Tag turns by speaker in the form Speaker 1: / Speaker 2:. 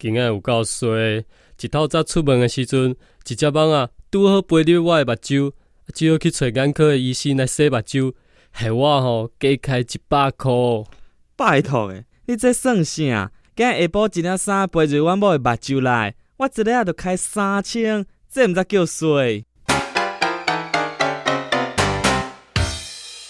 Speaker 1: 今仔有够衰，一透早出门的时阵，一只蚊仔，拄好飞入我的目睭，只好去找眼科的医生来洗目睭，害我吼加开一百箍。
Speaker 2: 拜托诶，你这算啥？今下晡一领衫飞入阮某的目睭内，我一日也就开三千，这毋则叫衰？